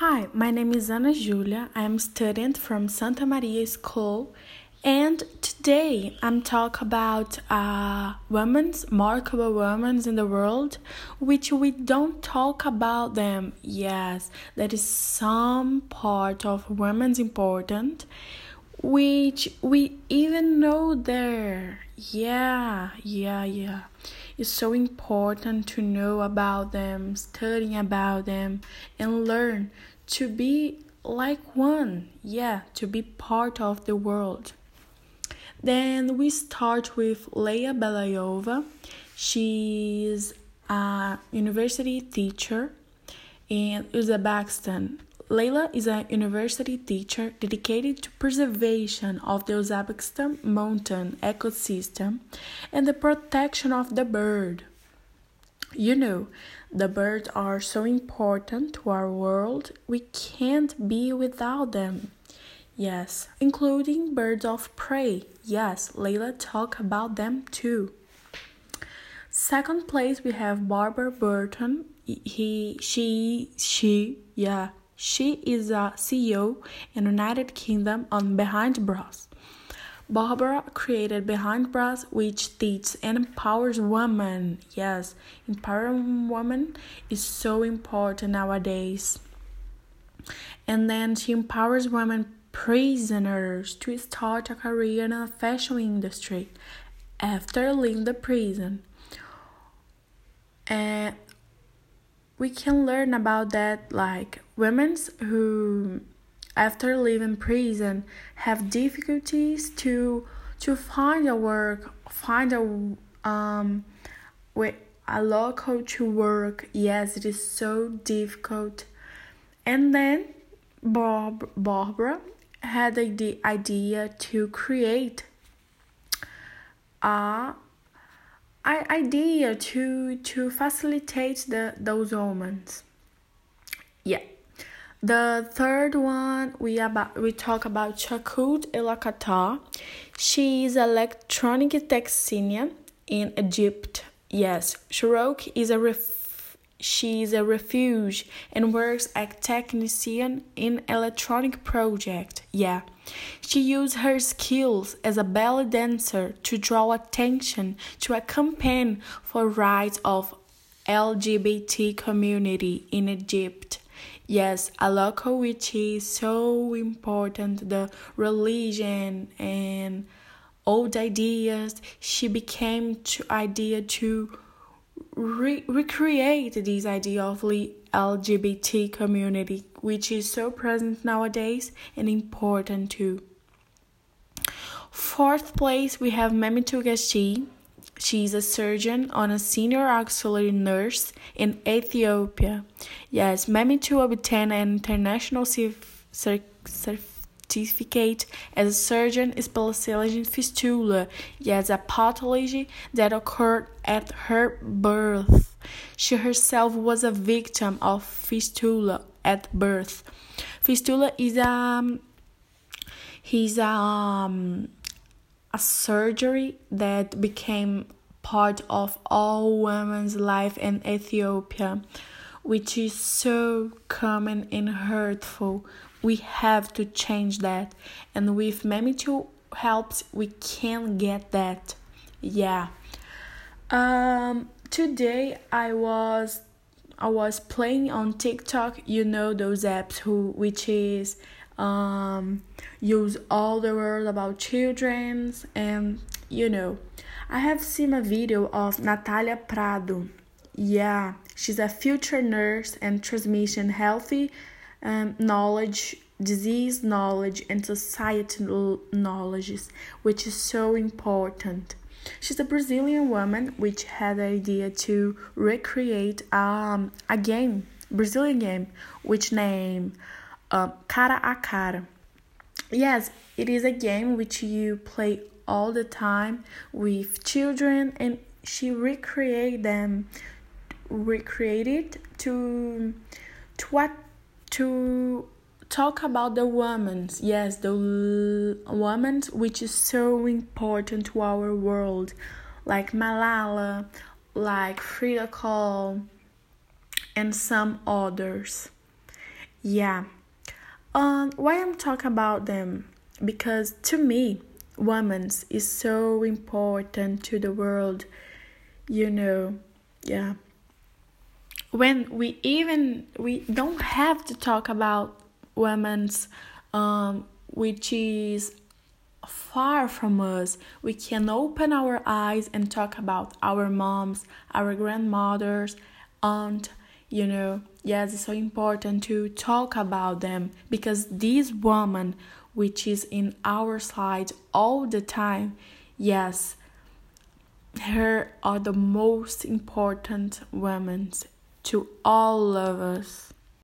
Hi, my name is Ana Julia. I'm a student from Santa Maria School, and today I'm talk about uh, women's remarkable women in the world, which we don't talk about them. Yes, that is some part of women's important, which we even know there. Yeah, yeah, yeah. It's so important to know about them, studying about them, and learn to be like one. Yeah, to be part of the world. Then we start with Leila Belayova. She's a university teacher in Uzbekistan. Leila is a university teacher dedicated to preservation of the Uzbekistan mountain ecosystem and the protection of the bird. You know, the birds are so important to our world, we can't be without them. Yes, including birds of prey. Yes, Leila talk about them too. Second place we have Barbara Burton. He, she, she, yeah, she is a CEO in United Kingdom on Behind Bras. Barbara created Behind Bras, which teaches and empowers women. Yes, empowering women is so important nowadays. And then she empowers women prisoners to start a career in the fashion industry after leaving the prison. And we can learn about that like women who after leaving prison have difficulties to to find a work find a um with a local to work yes it is so difficult and then bob barbara had the idea to create a idea to to facilitate the those moments. Yeah. The third one we about we talk about Chakut Elakata. She is electronic technician in Egypt. Yes, Shorouk is a ref she is a refuge and works as technician in electronic project. Yeah. She used her skills as a belly dancer to draw attention to a campaign for rights of LGBT community in Egypt. Yes, a local which is so important, the religion and old ideas. She became to idea to re- recreate this idea of the LGBT community, which is so present nowadays and important too. Fourth place, we have Memitu Gashi. is a surgeon on a senior auxiliary nurse in Ethiopia. Yes, Memitu obtained an international certificate as a surgeon specialized in fistula, Yes, a pathology that occurred at her birth. She herself was a victim of fistula at birth. Fistula is a um, he's um, a surgery that became part of all women's life in Ethiopia, which is so common and hurtful. We have to change that. And with Memitu helps we can get that. Yeah. Um today i was i was playing on tiktok. You know those apps who which is um use all the world about children's and you know i have seen a video of natalia prado yeah she's a future nurse and transmission healthy um, knowledge, disease knowledge, and societal knowledge, which is so important. She's a Brazilian woman which had the idea to recreate um, a game, Brazilian game, which name uh, Cara a Cara. Yes, it is a game which you play all the time with children, and she recreate them, recreated to to what to talk about the women. Yes, the women which is so important to our world, like Malala, like Frida Kahlo, and some others. Yeah. Um, why I'm talking about them? Because to me, women's is so important to the world. You know, yeah. When we even we don't have to talk about women's, um, which is far from us. We can open our eyes and talk about our moms, our grandmothers, aunt, you know. Yes, it's so important to talk about them because this woman, which is in our side all the time, yes, her are the most important women to all of us.